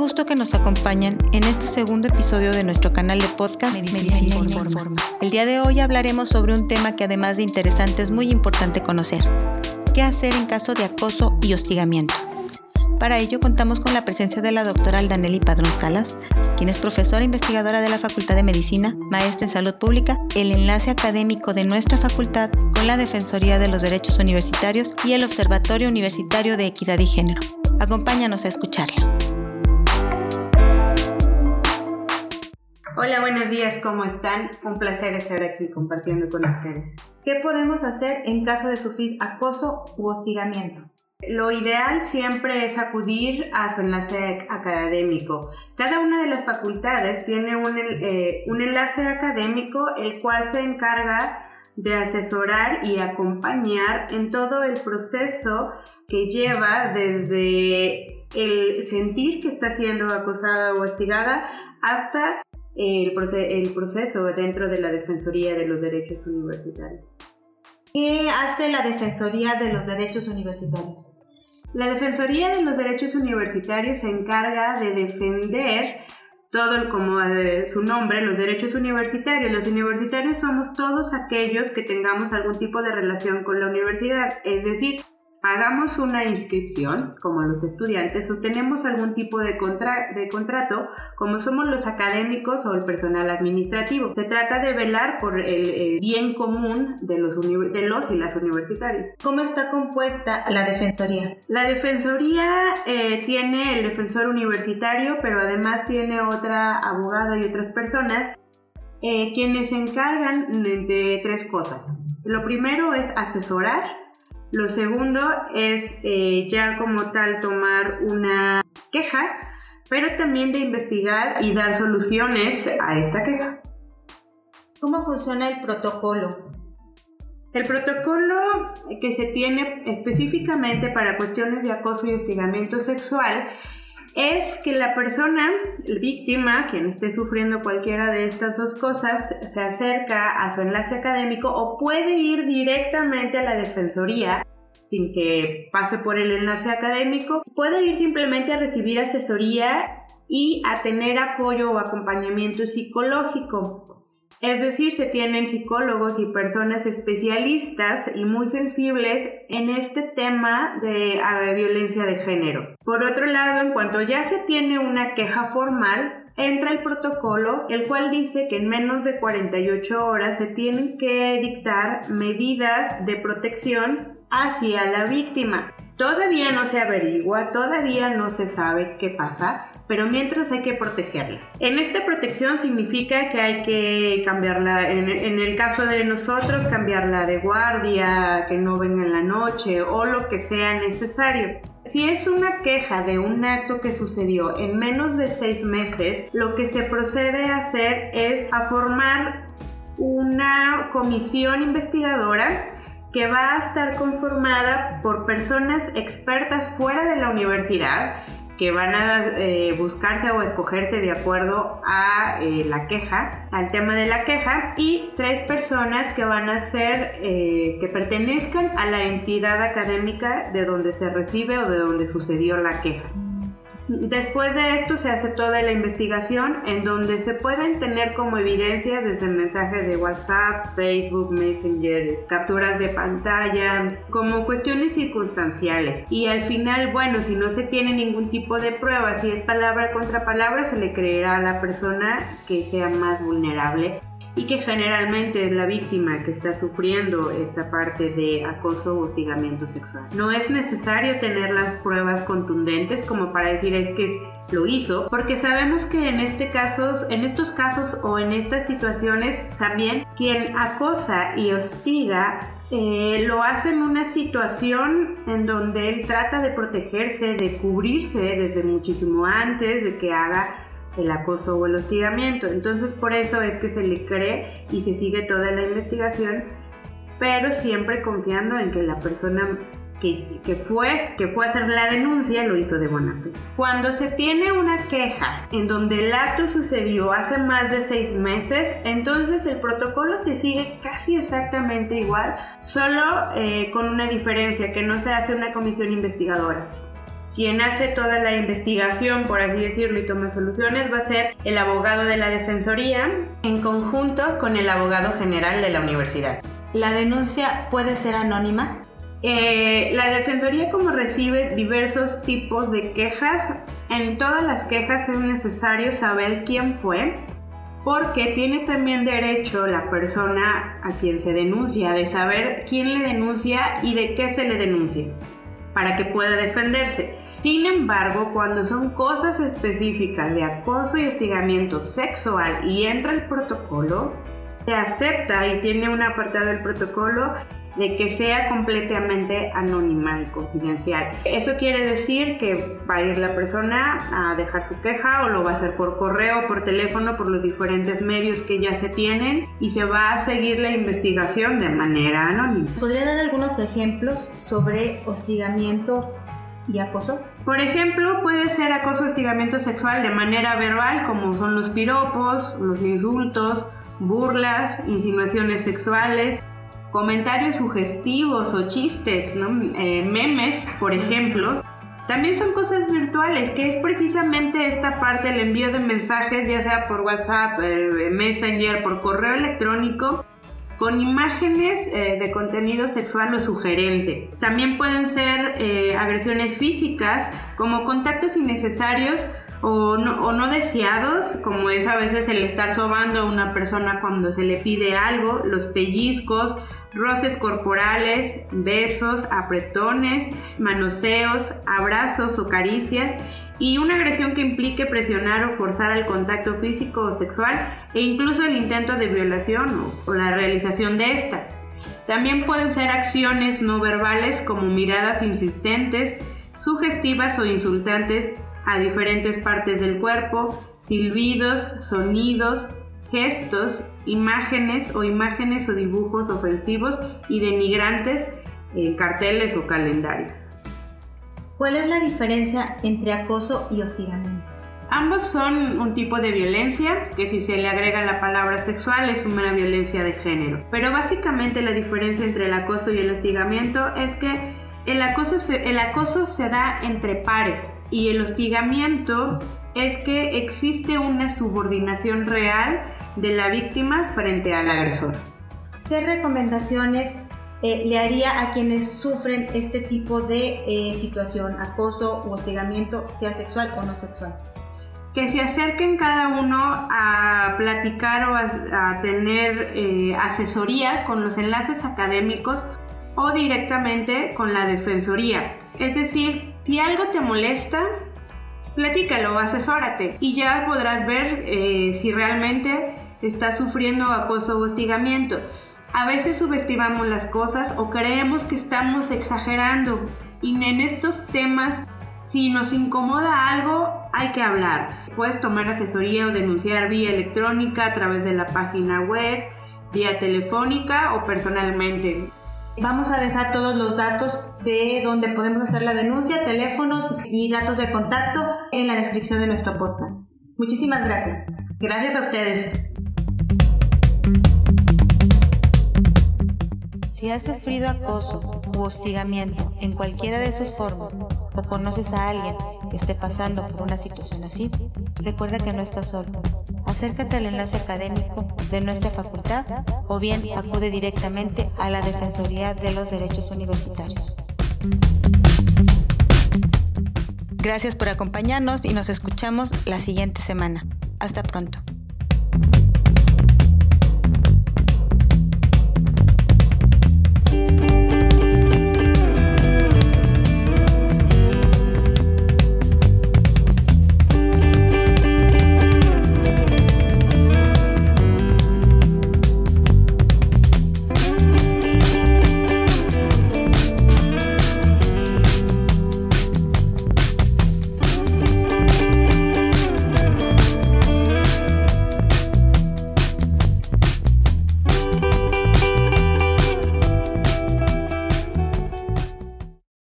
gusto que nos acompañan en este segundo episodio de nuestro canal de podcast Medicina, Informa. El día de hoy hablaremos sobre un tema que además de interesante es muy importante conocer. ¿Qué hacer en caso de acoso y hostigamiento? Para ello contamos con la presencia de la doctora Aldaneli Padrón Salas, quien es profesora investigadora de la Facultad de Medicina, maestra en Salud Pública, el enlace académico de nuestra facultad con la Defensoría de los Derechos Universitarios y el Observatorio Universitario de Equidad y Género. Acompáñanos a escucharla. Hola, buenos días, ¿cómo están? Un placer estar aquí compartiendo con ustedes. ¿Qué podemos hacer en caso de sufrir acoso u hostigamiento? Lo ideal siempre es acudir a su enlace académico. Cada una de las facultades tiene un, eh, un, enlace académico el cual se encarga de asesorar y acompañar en todo el proceso que lleva desde el sentir que está siendo acosada o hostigada hasta el, el proceso dentro de la Defensoría de los Derechos Universitarios. ¿Qué hace la Defensoría de los Derechos Universitarios? La Defensoría de los Derechos Universitarios se encarga de defender todo como su nombre, los derechos universitarios. Los universitarios somos todos aquellos que tengamos algún tipo de relación con la universidad, es decir, pagamos una inscripción, como los estudiantes, o tenemos algún tipo de, de contrato, como somos los académicos o el personal administrativo. Se trata de velar por el, bien común de los, de los y las universitarios. ¿Cómo está compuesta la Defensoría? La Defensoría eh, tiene el defensor universitario, pero además tiene otra abogada y otras personas eh, quienes se encargan de tres cosas. Lo primero es asesorar lo segundo es eh, ya como tal tomar una queja, pero también de investigar y dar soluciones a esta queja. ¿Cómo funciona el protocolo? El protocolo que se tiene específicamente para cuestiones de acoso y hostigamiento sexual es que la persona, la víctima, quien esté sufriendo cualquiera de estas dos cosas, se acerca a su enlace académico o puede ir directamente a la defensoría sin que pase por el enlace académico. Puede ir simplemente a recibir asesoría y a tener apoyo o acompañamiento psicológico. Es decir, se tienen psicólogos y personas especialistas y muy sensibles en este tema de, violencia de género. Por otro lado, en cuanto ya se tiene una queja formal, entra el protocolo, el cual dice que en menos de 48 horas se tienen que dictar medidas de protección hacia la víctima. Todavía no se averigua, todavía no se sabe qué pasa, pero mientras hay que protegerla. En esta protección significa que hay que cambiarla, en, el caso de nosotros, cambiarla de guardia, que no venga en la noche o lo que sea necesario. Si es una queja de un acto que sucedió en menos de seis meses, lo que se procede a hacer es a formar una comisión investigadora que va a estar conformada por personas expertas fuera de la universidad que van a eh, buscarse o escogerse de acuerdo a eh, la queja, al tema de la queja, y tres personas que van a ser, eh, que pertenezcan a la entidad académica de donde se recibe o de donde sucedió la queja. Después de esto se hace toda la investigación en donde se pueden tener como evidencia desde mensajes de WhatsApp, Facebook, Messenger, capturas de pantalla, como cuestiones circunstanciales. Y al final, bueno, si no se tiene ningún tipo de prueba, si es palabra contra palabra, se le creerá a la persona que sea más vulnerable y que generalmente es la víctima que está sufriendo esta parte de acoso o hostigamiento sexual. No es necesario tener las pruebas contundentes como para decir es que lo hizo, porque sabemos que en este caso, en estos casos o en estas situaciones también quien acosa y hostiga eh, lo hace en una situación en donde él trata de protegerse, de cubrirse desde muchísimo antes de que haga el acoso o el hostigamiento. Entonces por eso es que se le cree y se sigue toda la investigación, pero siempre confiando en que la persona que, fue, que fue a hacer la denuncia lo hizo de buena fe. Cuando se tiene una queja en donde el acto sucedió hace más de seis meses, entonces el protocolo se sigue casi exactamente igual, solo eh, con una diferencia, que no se hace una comisión investigadora quien hace toda la investigación, por así decirlo, y toma soluciones va a ser el abogado de la Defensoría en conjunto con el abogado general de la universidad. ¿La denuncia puede ser anónima? Eh, la Defensoría como recibe diversos tipos de quejas, en todas las quejas es necesario saber quién fue, porque tiene también derecho la persona a quien se denuncia de saber quién le denuncia y de qué se le denuncia, para que pueda defenderse. Sin embargo, cuando son cosas específicas de acoso y hostigamiento sexual y entra el protocolo, se acepta y tiene un apartado del protocolo de que sea completamente anónima y confidencial. Eso quiere decir que va a ir la persona a dejar su queja o lo va a hacer por correo, por teléfono, por los diferentes medios que ya se tienen y se va a seguir la investigación de manera anónima. ¿Podría dar algunos ejemplos sobre hostigamiento y acoso? Por ejemplo, puede ser acoso hostigamiento sexual de manera verbal, como son los piropos, los insultos, burlas, insinuaciones sexuales, comentarios sugestivos o chistes, eh, memes, por ejemplo. También son cosas virtuales, que es precisamente esta parte, el envío de mensajes, ya sea por WhatsApp, eh, Messenger, por correo electrónico, con imágenes eh, de contenido sexual o sugerente. También pueden ser agresiones físicas, como contactos innecesarios o no, deseados, como es a veces el estar sobando a una persona cuando se le pide algo, los pellizcos, roces corporales, besos, apretones, manoseos, abrazos o caricias y una agresión que implique presionar o forzar al contacto físico o sexual e incluso el intento de violación o la realización de esta. También pueden ser acciones no verbales como miradas insistentes, sugestivas o insultantes a diferentes partes del cuerpo, silbidos, sonidos, gestos, imágenes o imágenes o dibujos ofensivos y denigrantes en carteles o calendarios. ¿Cuál es la diferencia entre acoso y hostigamiento? Ambos son un tipo de violencia que si se le agrega la palabra sexual es una violencia de género. Pero básicamente la diferencia entre el acoso y el hostigamiento es que el acoso, se, el acoso se da entre pares y el hostigamiento es que existe una subordinación real de la víctima frente al agresor. ¿Qué recomendaciones eh, le haría a quienes sufren este tipo de eh, situación, acoso o hostigamiento, sea sexual o no sexual? Que se acerquen cada uno a platicar o a, tener eh, asesoría con los enlaces académicos o directamente con la defensoría. Es decir, si algo te molesta, platícalo, asesórate y ya podrás ver eh, si realmente estás sufriendo acoso o hostigamiento. A veces subestimamos las cosas o creemos que estamos exagerando y en estos temas si nos incomoda algo hay que hablar. Puedes tomar asesoría o denunciar vía electrónica a través de la página web, vía telefónica o personalmente. Vamos a dejar todos los datos de donde podemos hacer la denuncia, teléfonos y datos de contacto en la descripción de nuestro podcast. Muchísimas gracias. Gracias a ustedes. Si has sufrido acoso u hostigamiento en cualquiera de sus formas o conoces a alguien que esté pasando por una situación así, recuerda que no estás solo acércate al enlace académico de nuestra facultad o bien acude directamente a la Defensoría de los Derechos Universitarios. Gracias por acompañarnos y nos escuchamos la siguiente semana. Hasta pronto.